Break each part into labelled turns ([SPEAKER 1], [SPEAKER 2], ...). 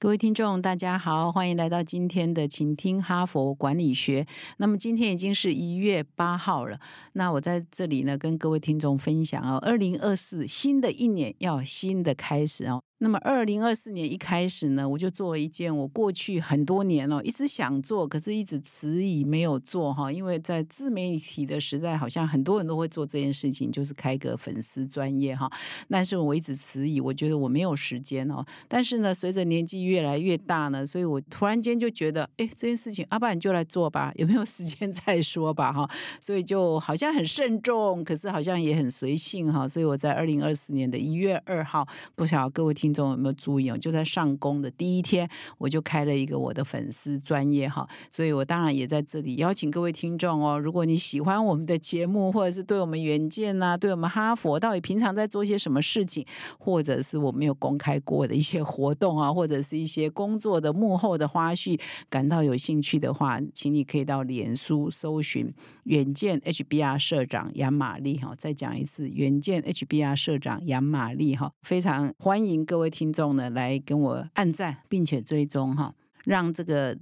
[SPEAKER 1] 各位听众，大家好，欢迎来到今天的请听哈佛管理学。那么今天已经是一月八号了，那我在这里呢，跟各位听众分享哦，二零二四新的一年要新的开始哦。那么，二零二四年一开始呢，我就做了一件我过去很多年了一直想做，可是一直迟疑没有做哈。因为在自媒体的时代，好像很多人都会做这件事情，就是开个粉丝专业哈。但是我一直迟疑，我觉得我没有时间哦。但是呢，随着年纪越来越大呢，所以我突然间就觉得，哎，这件事情，阿爸你就来做吧，有没有时间再说吧哈。所以就好像很慎重，可是好像也很随性哈。所以我在二零二四年的一月二号，不晓得各位听。听众有没有注意哦？就在上工的第一天，我就开了一个我的粉丝专业哈，所以我当然也在这里邀请各位听众哦。如果你喜欢我们的节目，或者是对我们原件呐，对我们哈佛到底平常在做些什么事情，或者是我没有公开过的一些活动啊，或者是一些工作的幕后的花絮，感到有兴趣的话，请你可以到脸书搜寻远见 HBR 社长杨玛丽哈。再讲一次，远见 HBR 社长杨玛丽哈，非常欢迎各。位听众呢，来跟我按赞，并且追踪哈，让这个。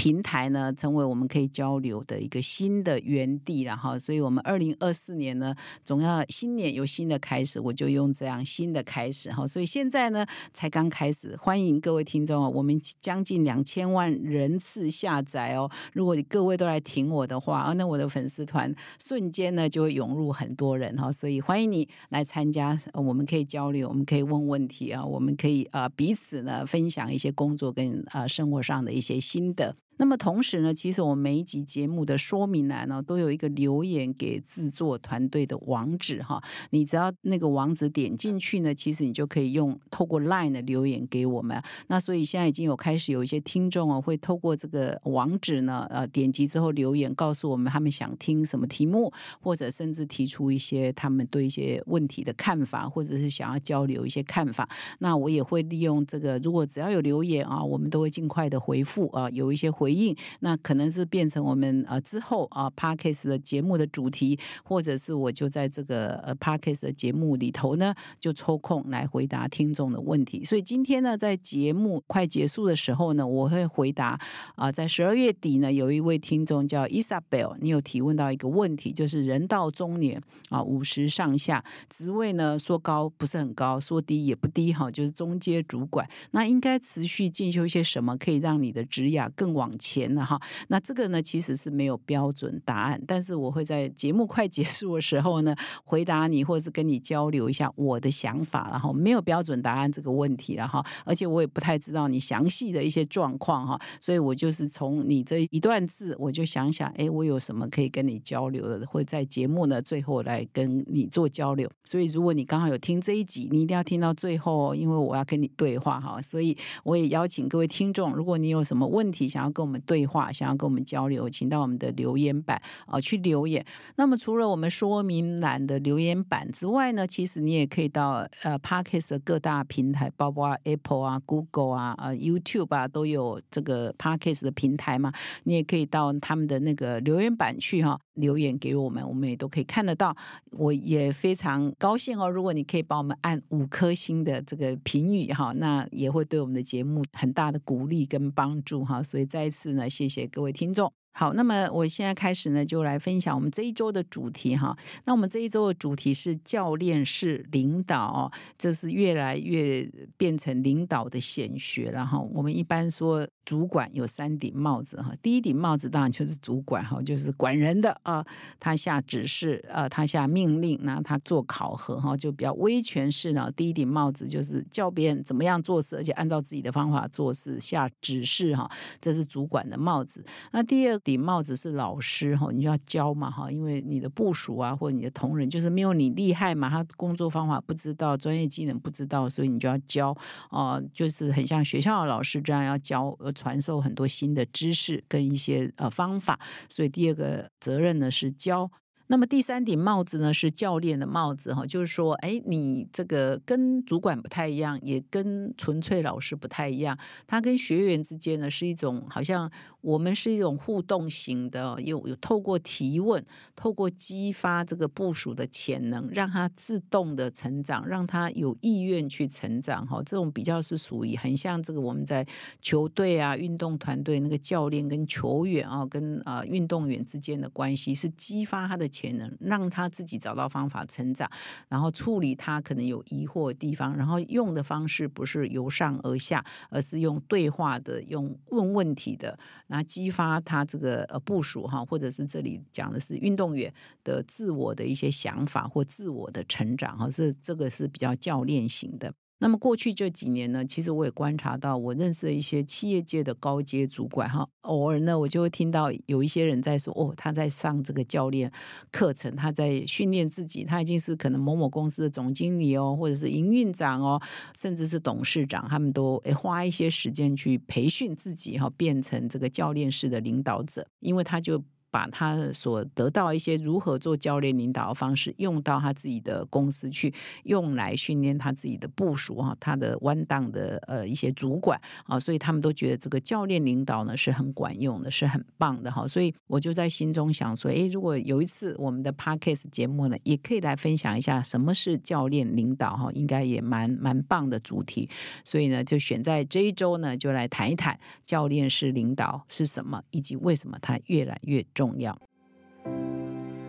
[SPEAKER 1] 平台呢，成为我们可以交流的一个新的园地了哈，所以，我们二零二四年呢，总要新年有新的开始，我就用这样新的开始哈。所以现在呢，才刚开始，欢迎各位听众哦，我们将近两千万人次下载哦。如果各位都来挺我的话啊，那我的粉丝团瞬间呢就会涌入很多人哈。所以欢迎你来参加，我们可以交流，我们可以问问题啊，我们可以呃彼此呢分享一些工作跟呃生活上的一些心得。那么同时呢，其实我们每一集节目的说明栏呢，都有一个留言给制作团队的网址哈。你只要那个网址点进去呢，其实你就可以用透过 Line 的留言给我们。那所以现在已经有开始有一些听众哦，会透过这个网址呢，呃，点击之后留言告诉我们他们想听什么题目，或者甚至提出一些他们对一些问题的看法，或者是想要交流一些看法。那我也会利用这个，如果只要有留言啊，我们都会尽快的回复啊，有一些回。回应那可能是变成我们呃之后啊，parkes 的节目的主题，或者是我就在这个呃 parkes 的节目里头呢，就抽空来回答听众的问题。所以今天呢，在节目快结束的时候呢，我会回答啊，在十二月底呢，有一位听众叫 Isabel，你有提问到一个问题，就是人到中年啊，五十上下，职位呢说高不是很高，说低也不低哈，就是中阶主管，那应该持续进修一些什么，可以让你的职涯更往。钱了哈，那这个呢其实是没有标准答案，但是我会在节目快结束的时候呢回答你，或者是跟你交流一下我的想法，然后没有标准答案这个问题了哈，而且我也不太知道你详细的一些状况哈，所以我就是从你这一段字，我就想想，哎，我有什么可以跟你交流的，会在节目呢最后来跟你做交流。所以如果你刚好有听这一集，你一定要听到最后，因为我要跟你对话哈，所以我也邀请各位听众，如果你有什么问题想要跟。我我们对话，想要跟我们交流，请到我们的留言板啊去留言。那么除了我们说明栏的留言板之外呢，其实你也可以到呃 Parkes 各大平台，包括 Apple 啊、Google 啊、呃 YouTube 啊，都有这个 Parkes 的平台嘛。你也可以到他们的那个留言板去哈，留言给我们，我们也都可以看得到。我也非常高兴哦，如果你可以帮我们按五颗星的这个评语哈，那也会对我们的节目很大的鼓励跟帮助哈。所以在再次。是呢，谢谢各位听众。好，那么我现在开始呢，就来分享我们这一周的主题哈。那我们这一周的主题是教练式领导，这是越来越变成领导的显学了哈。我们一般说。主管有三顶帽子哈，第一顶帽子当然就是主管哈，就是管人的啊，他下指示啊，他下命令，那他做考核哈，就比较威权式呢。第一顶帽子就是教别人怎么样做事，而且按照自己的方法做事，下指示哈，这是主管的帽子。那第二顶帽子是老师哈，你就要教嘛哈，因为你的部署啊或者你的同仁就是没有你厉害嘛，他工作方法不知道，专业技能不知道，所以你就要教呃，就是很像学校的老师这样要教。传授很多新的知识跟一些呃方法，所以第二个责任呢是教。那么第三顶帽子呢，是教练的帽子哈，就是说，哎，你这个跟主管不太一样，也跟纯粹老师不太一样，他跟学员之间呢是一种好像我们是一种互动型的，有有透过提问，透过激发这个部署的潜能，让他自动的成长，让他有意愿去成长哈，这种比较是属于很像这个我们在球队啊、运动团队那个教练跟球员啊、跟啊运动员之间的关系，是激发他的潜能，让他自己找到方法成长，然后处理他可能有疑惑的地方，然后用的方式不是由上而下，而是用对话的、用问问题的，那激发他这个呃部署哈，或者是这里讲的是运动员的自我的一些想法或自我的成长哈，是这个是比较教练型的。那么过去这几年呢，其实我也观察到，我认识的一些企业界的高阶主管哈，偶尔呢，我就会听到有一些人在说，哦，他在上这个教练课程，他在训练自己，他已经是可能某某公司的总经理哦，或者是营运长哦，甚至是董事长，他们都诶花一些时间去培训自己哈，变成这个教练式的领导者，因为他就。把他所得到一些如何做教练领导的方式用到他自己的公司去，用来训练他自己的部署哈，他的弯档的呃一些主管啊，所以他们都觉得这个教练领导呢是很管用的，是很棒的哈。所以我就在心中想说，诶，如果有一次我们的 podcast 节目呢，也可以来分享一下什么是教练领导哈，应该也蛮蛮棒的主题。所以呢，就选在这一周呢，就来谈一谈教练式领导是什么，以及为什么它越来越。重要。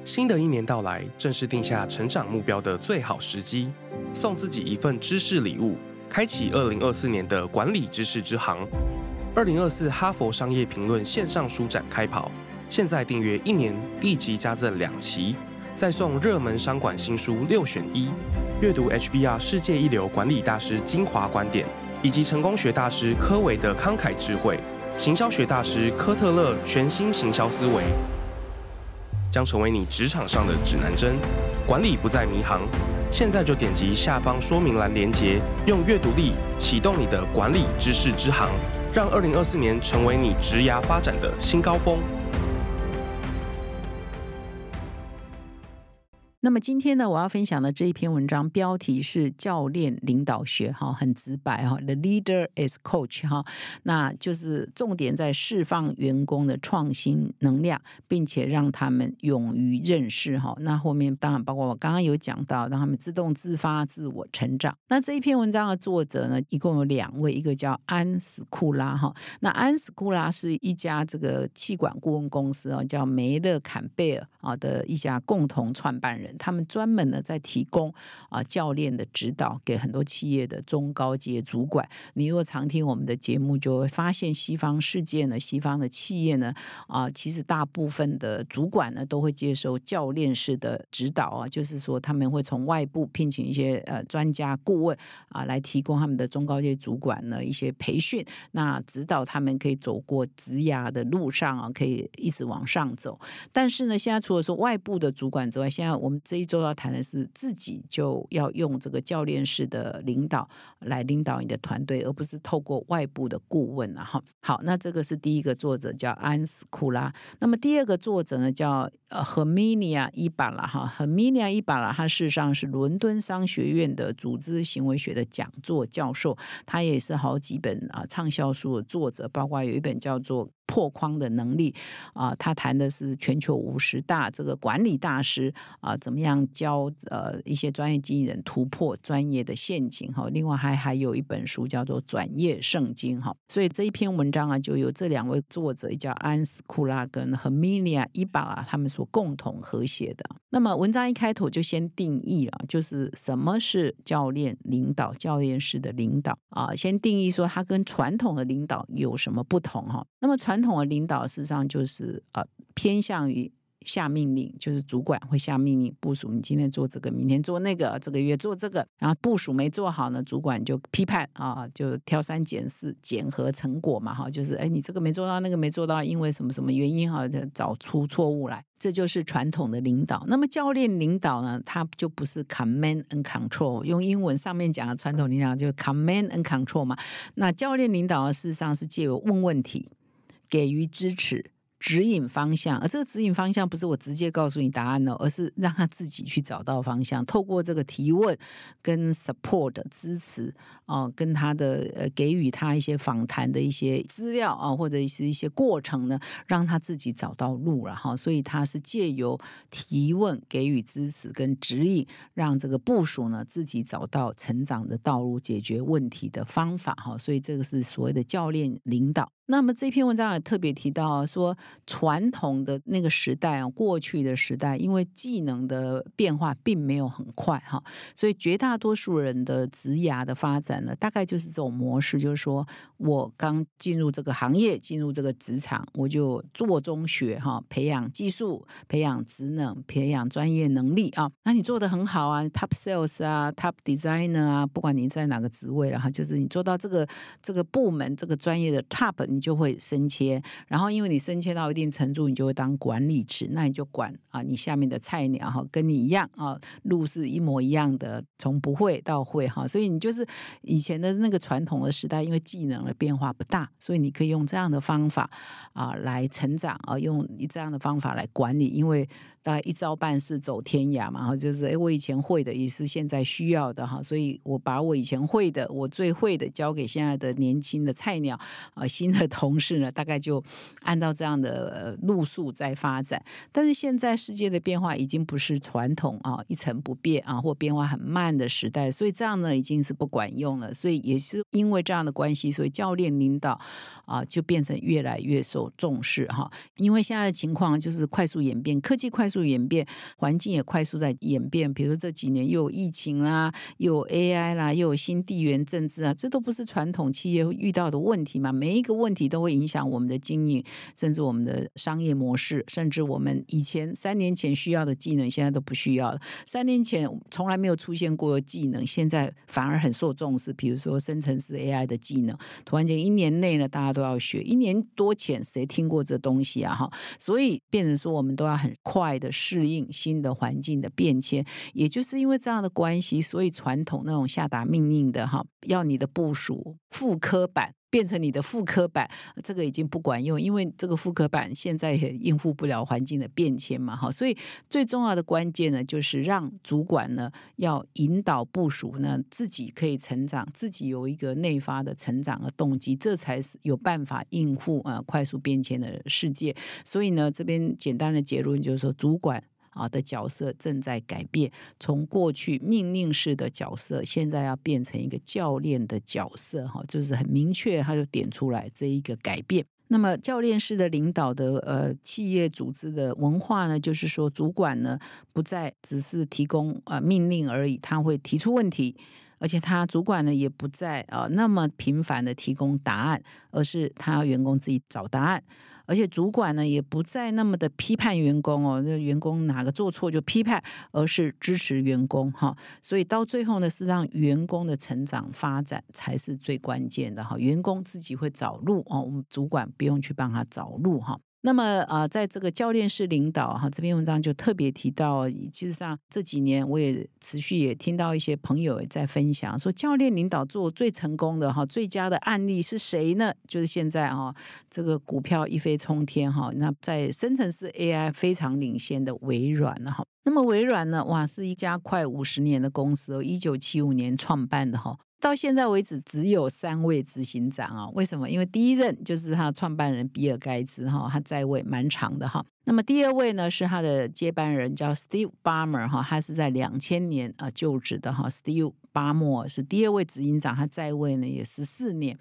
[SPEAKER 2] 新的一年到来，正是定下成长目标的最好时机。送自己一份知识礼物，开启二零二四年的管理知识之行。二零二四哈佛商业评论线上书展开跑，现在订阅一年，立即加赠两期，再送热门商管新书六选一，阅读 HBR 世界一流管理大师精华观点，以及成功学大师科维的慷慨智慧。行销学大师科特勒全新行销思维，将成为你职场上的指南针，管理不再迷航。现在就点击下方说明栏连接，用阅读力启动你的管理知识之航，让二零二四年成为你职涯发展的新高峰。
[SPEAKER 1] 那么今天呢，我要分享的这一篇文章标题是教练领导学，哈，很直白哈，The leader is coach，哈，那就是重点在释放员工的创新能量，并且让他们勇于认识，哈。那后面当然包括我刚刚有讲到，让他们自动自发、自我成长。那这一篇文章的作者呢，一共有两位，一个叫安斯库拉，哈，那安斯库拉是一家这个气管顾问公司啊，叫梅勒坎贝尔啊的一家共同创办人。他们专门呢在提供啊教练的指导给很多企业的中高阶主管。你如果常听我们的节目，就会发现西方世界呢，西方的企业呢啊，其实大部分的主管呢都会接受教练式的指导啊，就是说他们会从外部聘请一些呃专家顾问啊来提供他们的中高阶主管呢一些培训，那指导他们可以走过职涯的路上啊，可以一直往上走。但是呢，现在除了说外部的主管之外，现在我们这一周要谈的是自己就要用这个教练式的领导来领导你的团队，而不是透过外部的顾问啊。哈，好，那这个是第一个作者叫安斯库拉。那么第二个作者呢叫呃 Herminia 伊巴拉哈，Herminia 伊巴拉，他事实上是伦敦商学院的组织行为学的讲座教授，他也是好几本啊畅销书的作者，包括有一本叫做。破框的能力啊，他谈的是全球五十大这个管理大师啊，怎么样教呃一些专业经纪人突破专业的陷阱哈。另外还还有一本书叫做《转业圣经》哈。所以这一篇文章啊，就由这两位作者叫安斯库拉跟和米利亚伊巴拉他们所共同合写的。那么文章一开头就先定义了，就是什么是教练领导，教练式的领导啊，先定义说它跟传统的领导有什么不同哈。那么传传统的领导事实上就是呃偏向于下命令，就是主管会下命令部署，你今天做这个，明天做那个，这个月做这个，然后部署没做好呢，主管就批判啊，就挑三拣四，检核成果嘛哈，就是哎你这个没做到，那个没做到，因为什么什么原因哈，找出错误来，这就是传统的领导。那么教练领导呢，他就不是 command and control，用英文上面讲的传统领导就是 command and control 嘛。那教练领导事实上是借由问问题。给予支持、指引方向，而这个指引方向不是我直接告诉你答案哦，而是让他自己去找到方向，透过这个提问跟 support 支持哦，跟他的呃给予他一些访谈的一些资料啊，或者是一些过程呢，让他自己找到路了哈。所以他是借由提问给予支持跟指引，让这个部署呢自己找到成长的道路、解决问题的方法哈。所以这个是所谓的教练领导。那么这篇文章也特别提到说，传统的那个时代啊，过去的时代，因为技能的变化并没有很快哈，所以绝大多数人的职涯的发展呢，大概就是这种模式，就是说我刚进入这个行业，进入这个职场，我就做中学哈，培养技术，培养职能，培养专业能力啊。那你做的很好啊，top sales 啊，top designer 啊，不管你在哪个职位了哈，就是你做到这个这个部门这个专业的 top，就会升迁，然后因为你升迁到一定程度，你就会当管理职，那你就管啊，你下面的菜鸟哈，跟你一样啊，路是一模一样的，从不会到会哈，所以你就是以前的那个传统的时代，因为技能的变化不大，所以你可以用这样的方法啊来成长啊，用这样的方法来管理，因为。大概一招半式走天涯嘛，哈，就是哎，我以前会的也是现在需要的哈，所以我把我以前会的，我最会的交给现在的年轻的菜鸟啊，新的同事呢，大概就按照这样的路数在发展。但是现在世界的变化已经不是传统啊一成不变啊或变化很慢的时代，所以这样呢已经是不管用了。所以也是因为这样的关系，所以教练领导啊就变成越来越受重视哈。因为现在的情况就是快速演变，科技快。速演变，环境也快速在演变。比如说这几年又有疫情啦，又有 AI 啦，又有新地缘政治啊，这都不是传统企业遇到的问题嘛？每一个问题都会影响我们的经营，甚至我们的商业模式，甚至我们以前三年前需要的技能，现在都不需要了。三年前从来没有出现过的技能，现在反而很受重视。比如说生成式 AI 的技能，突然间一年内呢，大家都要学。一年多前谁听过这东西啊？哈，所以变成说我们都要很快。的适应新的环境的变迁，也就是因为这样的关系，所以传统那种下达命令的哈，要你的部署副科版变成你的复刻版，这个已经不管用，因为这个复刻版现在也应付不了环境的变迁嘛哈，所以最重要的关键呢，就是让主管呢要引导部署呢自己可以成长，自己有一个内发的成长的动机，这才是有办法应付啊快速变迁的世界。所以呢，这边简单的结论就是说，主管。啊的角色正在改变，从过去命令式的角色，现在要变成一个教练的角色，哈，就是很明确，他就点出来这一个改变。那么教练式的领导的呃企业组织的文化呢，就是说主管呢不再只是提供呃命令而已，他会提出问题，而且他主管呢也不再啊那么频繁的提供答案，而是他要员工自己找答案。而且主管呢也不再那么的批判员工哦，那员工哪个做错就批判，而是支持员工哈。所以到最后呢，是让员工的成长发展才是最关键的哈。员工自己会找路哦，我们主管不用去帮他找路哈。那么啊，在这个教练式领导哈，这篇文章就特别提到，其实上这几年我也持续也听到一些朋友也在分享，说教练领导做最成功的哈，最佳的案例是谁呢？就是现在哈，这个股票一飞冲天哈，那在生成式 AI 非常领先的微软哈。那么微软呢，哇，是一家快五十年的公司哦，一九七五年创办的哈。到现在为止，只有三位执行长啊？为什么？因为第一任就是他创办人比尔盖茨哈，他在位蛮长的哈。那么第二位呢，是他的接班人叫 Steve Ballmer 哈，他是在两千年啊就职的哈。Steve 巴莫是第二位执行长，他在位呢也十四年。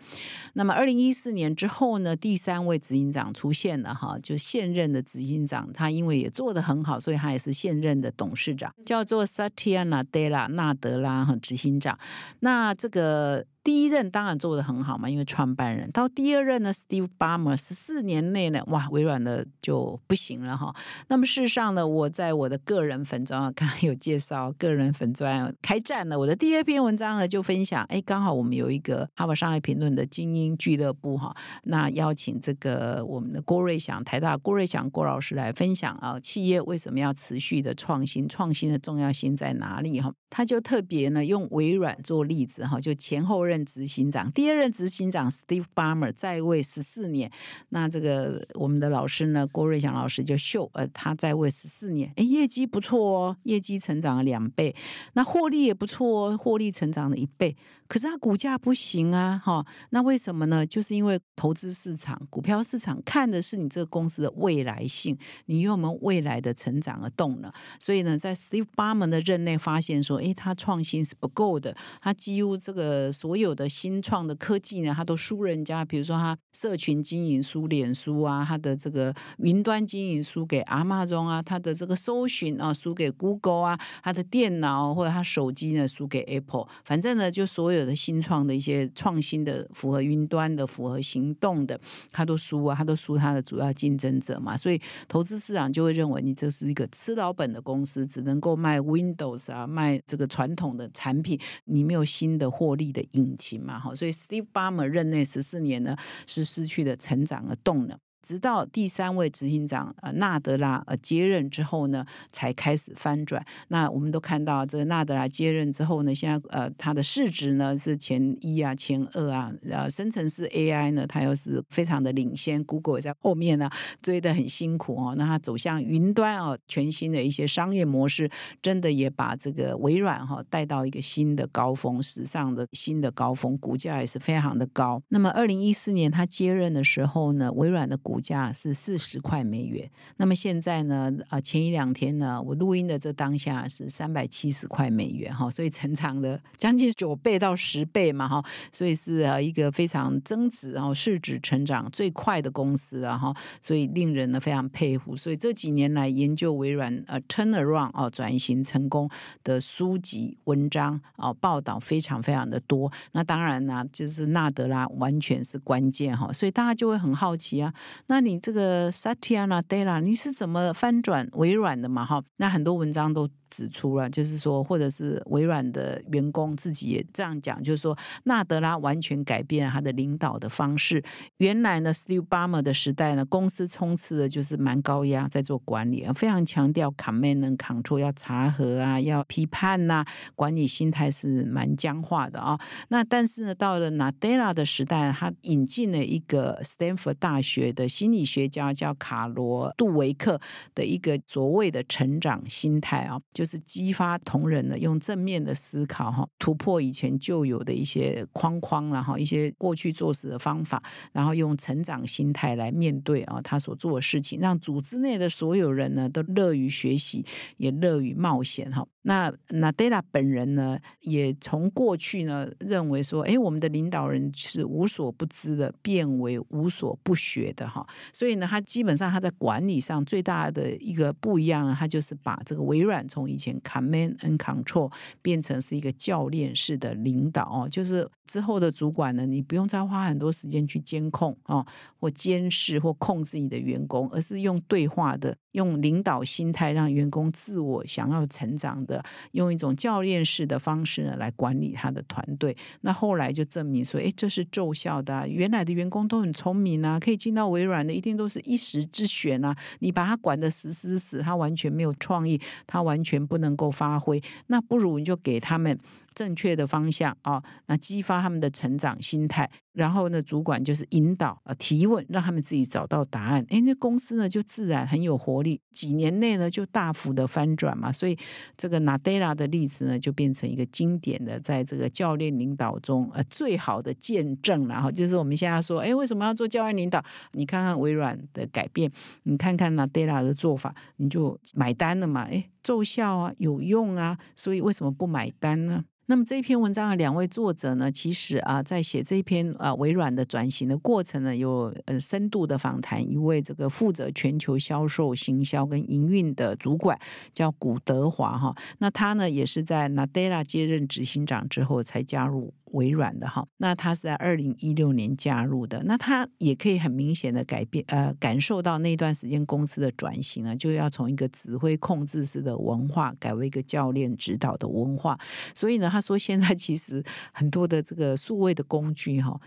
[SPEAKER 1] 那么二零一四年之后呢，第三位执行长出现了哈，就现任的执行长，他因为也做得很好，所以他也是现任的董事长，叫做 Satya Nadella 纳德拉哈执行长。那这个。第一任当然做的很好嘛，因为创办人。到第二任呢，Steve Ballmer 十四年内呢，哇，微软的就不行了哈。那么事实上呢，我在我的个人粉专啊，刚刚有介绍个人粉专开战了。我的第二篇文章呢，就分享，哎，刚好我们有一个哈佛商业评论的精英俱乐部哈，那邀请这个我们的郭瑞祥，台大郭瑞祥郭老师来分享啊，企业为什么要持续的创新，创新的重要性在哪里哈？他就特别呢用微软做例子哈，就前后。任执行长，第二任执行长 Steve Ballmer 在位十四年。那这个我们的老师呢，郭瑞祥老师就秀，呃，他在位十四年，哎，业绩不错哦，业绩成长了两倍，那获利也不错哦，获利成长了一倍。可是他股价不行啊，哈，那为什么呢？就是因为投资市场、股票市场看的是你这个公司的未来性，你有没有未来的成长的动能。所以呢，在 Steve Ballmer 的任内发现说，诶，他创新是不够的，他几乎这个所有有的新创的科技呢，他都输人家。比如说他社群经营输脸书啊，他的这个云端经营输给 Amazon 啊，他的这个搜寻啊输给 Google 啊，他的电脑或者他手机呢输给 Apple。反正呢，就所有。的新创的一些创新的、符合云端的、符合行动的，他都输啊，他都输他的主要竞争者嘛，所以投资市场就会认为你这是一个吃老本的公司，只能够卖 Windows 啊，卖这个传统的产品，你没有新的获利的引擎嘛，哈，所以 Steve Ballmer 任内十四年呢，是失去了成长的动能。直到第三位执行长呃纳德拉呃接任之后呢，才开始翻转。那我们都看到，这个纳德拉接任之后呢，现在呃它的市值呢是前一啊、前二啊，呃生成式 AI 呢，它又是非常的领先，Google 也在后面呢追得很辛苦哦。那它走向云端哦，全新的一些商业模式，真的也把这个微软哈带到一个新的高峰，史上的新的高峰，股价也是非常的高。那么二零一四年他接任的时候呢，微软的股股价是四十块美元，那么现在呢？啊，前一两天呢，我录音的这当下是三百七十块美元哈，所以成长了将近九倍到十倍嘛哈，所以是啊一个非常增值然后市值成长最快的公司啊哈，所以令人呢非常佩服。所以这几年来研究微软呃 turnaround 哦转型成功的书籍文章哦报道非常非常的多。那当然呢，就是纳德拉完全是关键哈，所以大家就会很好奇啊。那你这个 Satya Nadella，你是怎么翻转微软的嘛？哈，那很多文章都。指出了，就是说，或者是微软的员工自己也这样讲，就是说，纳德拉完全改变了他的领导的方式。原来呢，Steve Ballmer 的时代呢，公司充斥的就是蛮高压，在做管理，非常强调 command and control，要查核啊，要批判呐，管理心态是蛮僵化的啊。那但是呢，到了纳德拉的时代，他引进了一个 Stanford 大学的心理学家叫卡罗杜维克的一个所谓的成长心态啊。就是激发同仁呢，用正面的思考哈，突破以前旧有的一些框框然后一些过去做事的方法，然后用成长心态来面对啊他所做的事情，让组织内的所有人呢都乐于学习，也乐于冒险哈。那那 Della 本人呢，也从过去呢认为说，哎，我们的领导人是无所不知的，变为无所不学的哈。所以呢，他基本上他在管理上最大的一个不一样，他就是把这个微软从以前 command and control 变成是一个教练式的领导哦，就是之后的主管呢，你不用再花很多时间去监控哦，或监视或控制你的员工，而是用对话的。用领导心态让员工自我想要成长的，用一种教练式的方式呢来管理他的团队。那后来就证明说，哎，这是奏效的。啊原来的员工都很聪明啊，可以进到微软的，一定都是一时之选啊。你把他管得死死死，他完全没有创意，他完全不能够发挥。那不如你就给他们。正确的方向啊，那激发他们的成长心态，然后呢，主管就是引导呃提问，让他们自己找到答案。哎，那公司呢就自然很有活力，几年内呢就大幅的翻转嘛。所以这个 Nadella 的例子呢，就变成一个经典的，在这个教练领导中呃最好的见证。然后就是我们现在说，哎，为什么要做教练领导？你看看微软的改变，你看看 Nadella 的做法，你就买单了嘛？哎，奏效啊，有用啊，所以为什么不买单呢？那么这篇文章的两位作者呢，其实啊，在写这篇啊微软的转型的过程呢，有呃深度的访谈一位这个负责全球销售、行销跟营运的主管，叫古德华哈。那他呢，也是在 Nadella 接任执行长之后才加入。微软的哈，那他是在二零一六年加入的，那他也可以很明显的改变，呃，感受到那段时间公司的转型呢，就要从一个指挥控制式的文化改为一个教练指导的文化。所以呢，他说现在其实很多的这个数位的工具哈，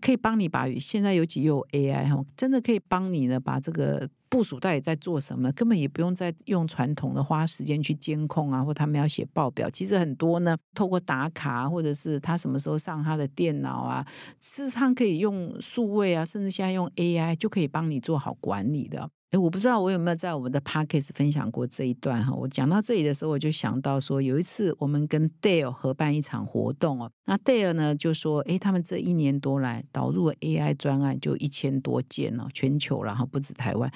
[SPEAKER 1] 可以帮你把现在尤其有 AI 哈，真的可以帮你呢把这个。部署到底在做什么，根本也不用再用传统的花时间去监控啊，或他们要写报表。其实很多呢，透过打卡，或者是他什么时候上他的电脑啊，事实上可以用数位啊，甚至现在用 AI 就可以帮你做好管理的。哎，我不知道我有没有在我们的 podcast 分享过这一段哈。我讲到这里的时候，我就想到说，有一次我们跟 Dale 合办一场活动哦，那 Dale 呢就说，哎，他们这一年多来导入 AI 专案就一千多件哦，全球然后不止台湾。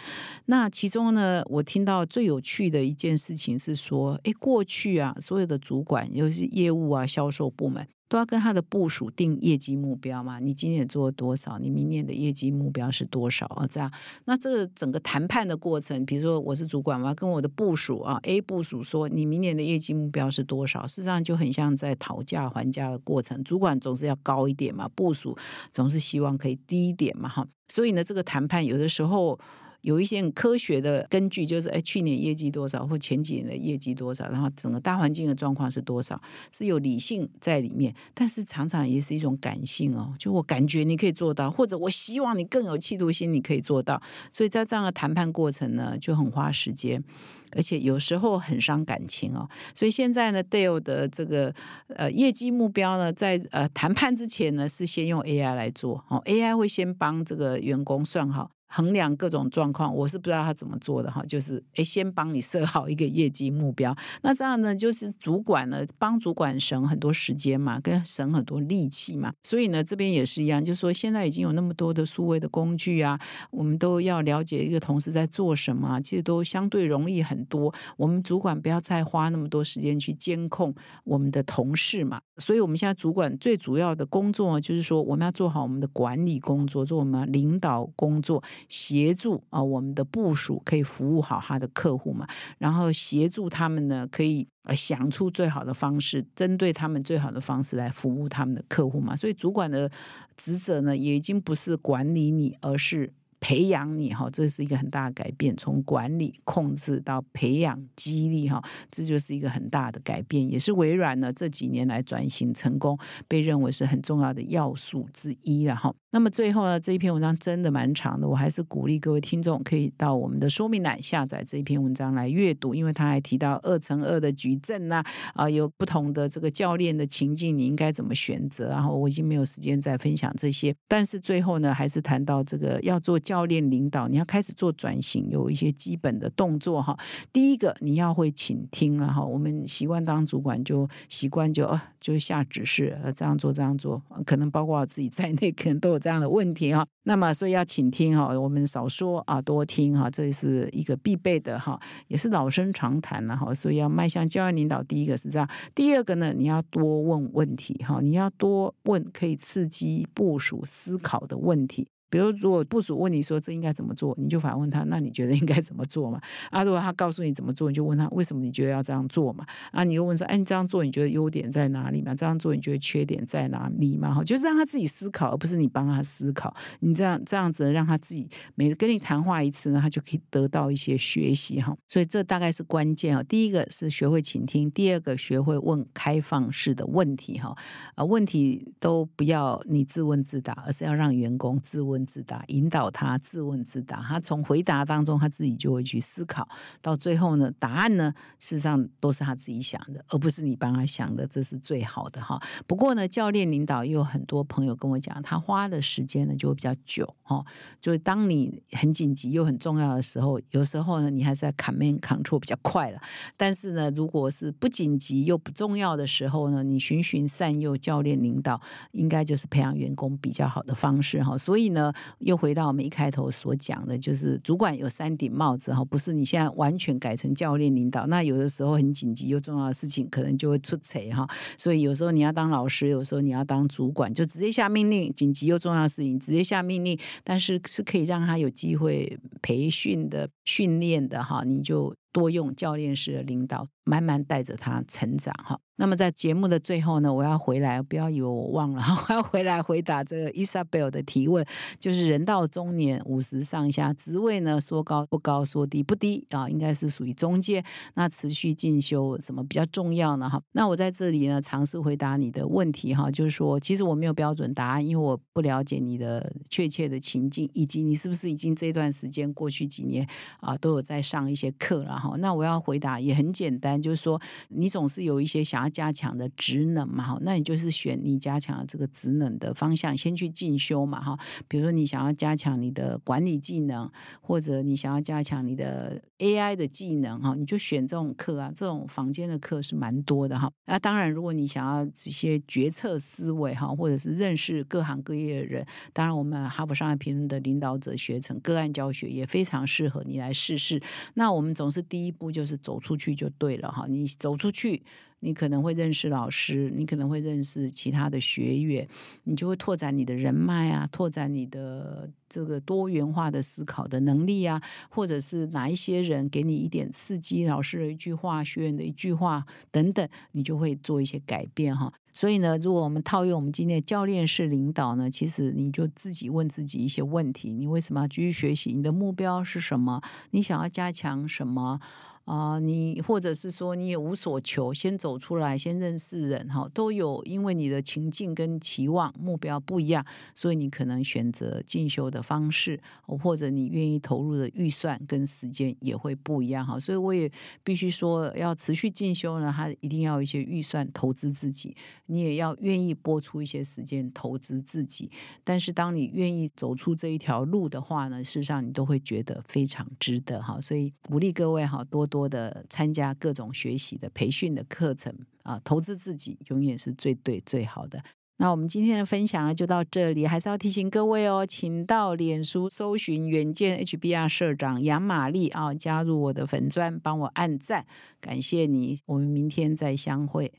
[SPEAKER 1] 那其中呢，我听到最有趣的一件事情是说，哎，过去啊，所有的主管，尤其是业务啊、销售部门。都要跟他的部署定业绩目标嘛？你今年做了多少？你明年的业绩目标是多少啊？这样，那这个整个谈判的过程，比如说我是主管，我要跟我的部署啊，A 部署说你明年的业绩目标是多少？事实上就很像在讨价还价的过程，主管总是要高一点嘛，部署总是希望可以低一点嘛，哈。所以呢，这个谈判有的时候。有一些很科学的根据，就是哎，去年业绩多少，或前几年的业绩多少，然后整个大环境的状况是多少，是有理性在里面，但是常常也是一种感性哦。就我感觉你可以做到，或者我希望你更有企图心，你可以做到。所以在这样的谈判过程呢，就很花时间，而且有时候很伤感情哦。所以现在呢，Dale 的这个呃业绩目标呢，在呃谈判之前呢，是先用 AI 来做哦，AI 会先帮这个员工算好。衡量各种状况，我是不知道他怎么做的哈，就是诶，先帮你设好一个业绩目标，那这样呢，就是主管呢帮主管省很多时间嘛，跟省很多力气嘛，所以呢，这边也是一样，就是说现在已经有那么多的数位的工具啊，我们都要了解一个同事在做什么，其实都相对容易很多。我们主管不要再花那么多时间去监控我们的同事嘛，所以我们现在主管最主要的工作就是说，我们要做好我们的管理工作，做我们领导工作。协助啊，我们的部署可以服务好他的客户嘛，然后协助他们呢，可以呃想出最好的方式，针对他们最好的方式来服务他们的客户嘛。所以主管的职责呢，也已经不是管理你，而是。培养你哈，这是一个很大的改变，从管理控制到培养激励哈，这就是一个很大的改变，也是微软呢这几年来转型成功被认为是很重要的要素之一了哈。那么最后呢，这一篇文章真的蛮长的，我还是鼓励各位听众可以到我们的说明栏下载这一篇文章来阅读，因为他还提到二乘二的矩阵呐，啊，有不同的这个教练的情境，你应该怎么选择？然后我已经没有时间再分享这些，但是最后呢，还是谈到这个要做教。练领导，你要开始做转型，有一些基本的动作哈。第一个，你要会倾听了哈。我们习惯当主管，就习惯就呃就下指示，呃这样做这样做，可能包括我自己在内，可能都有这样的问题哈。那么，所以要请听哈，我们少说啊，多听哈，这是一个必备的哈，也是老生常谈了哈。所以要迈向教育领导，第一个是这样，第二个呢，你要多问问题哈，你要多问可以刺激部署思考的问题。比如，如果部署问你说这应该怎么做，你就反问他，那你觉得应该怎么做嘛？啊，如果他告诉你怎么做，你就问他为什么你觉得要这样做嘛？啊，你又问说，哎，你这样做你觉得优点在哪里嘛？这样做你觉得缺点在哪里嘛？哈，就是让他自己思考，而不是你帮他思考。你这样这样子让他自己每跟你谈话一次呢，他就可以得到一些学习哈。所以这大概是关键啊。第一个是学会倾听，第二个学会问开放式的问题哈。啊，问题都不要你自问自答，而是要让员工自问。自答，引导他自问自答，他从回答当中他自己就会去思考，到最后呢，答案呢，事实上都是他自己想的，而不是你帮他想的，这是最好的哈。不过呢，教练领导又有很多朋友跟我讲，他花的时间呢就会比较久哈。就是当你很紧急又很重要的时候，有时候呢，你还是要 command control 比较快了。但是呢，如果是不紧急又不重要的时候呢，你循循善诱，教练领导应该就是培养员工比较好的方式哈。所以呢。又回到我们一开头所讲的，就是主管有三顶帽子哈，不是你现在完全改成教练领导，那有的时候很紧急又重要的事情，可能就会出错哈。所以有时候你要当老师，有时候你要当主管，就直接下命令，紧急又重要的事情直接下命令，但是是可以让他有机会培训的、训练的哈，你就。多用教练式的领导，慢慢带着他成长哈。那么在节目的最后呢，我要回来，不要以为我忘了，我要回来回答这个 Isabel 的提问，就是人到中年五十上下，职位呢说高不高，说低不低啊，应该是属于中介。那持续进修什么比较重要呢？哈，那我在这里呢尝试回答你的问题哈，就是说其实我没有标准答案，因为我不了解你的确切的情境，以及你是不是已经这段时间过去几年啊都有在上一些课了哈。那我要回答也很简单，就是说你总是有一些想要。加强的职能嘛，哈，那你就是选你加强的这个职能的方向，先去进修嘛，哈。比如说你想要加强你的管理技能，或者你想要加强你的 AI 的技能，哈，你就选这种课啊，这种房间的课是蛮多的哈。那当然，如果你想要这些决策思维哈，或者是认识各行各业的人，当然我们哈佛商业评论的领导者学程个案教学也非常适合你来试试。那我们总是第一步就是走出去就对了哈，你走出去。你可能会认识老师，你可能会认识其他的学员，你就会拓展你的人脉啊，拓展你的这个多元化的思考的能力啊，或者是哪一些人给你一点刺激，老师的一句话，学员的一句话等等，你就会做一些改变哈。所以呢，如果我们套用我们今天的教练式领导呢，其实你就自己问自己一些问题：你为什么要继续学习？你的目标是什么？你想要加强什么？啊，你或者是说你也无所求，先走出来，先认识人哈，都有因为你的情境跟期望目标不一样，所以你可能选择进修的方式，或者你愿意投入的预算跟时间也会不一样哈。所以我也必须说，要持续进修呢，它一定要有一些预算投资自己，你也要愿意拨出一些时间投资自己。但是当你愿意走出这一条路的话呢，事实上你都会觉得非常值得哈。所以鼓励各位哈，多。多的参加各种学习的培训的课程啊，投资自己永远是最对最好的。那我们今天的分享呢，就到这里，还是要提醒各位哦，请到脸书搜寻远见 HBR 社长杨玛丽啊，加入我的粉砖，帮我按赞，感谢你。我们明天再相会。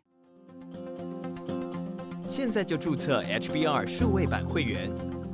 [SPEAKER 3] 现在就注册 HBR 数位版会员，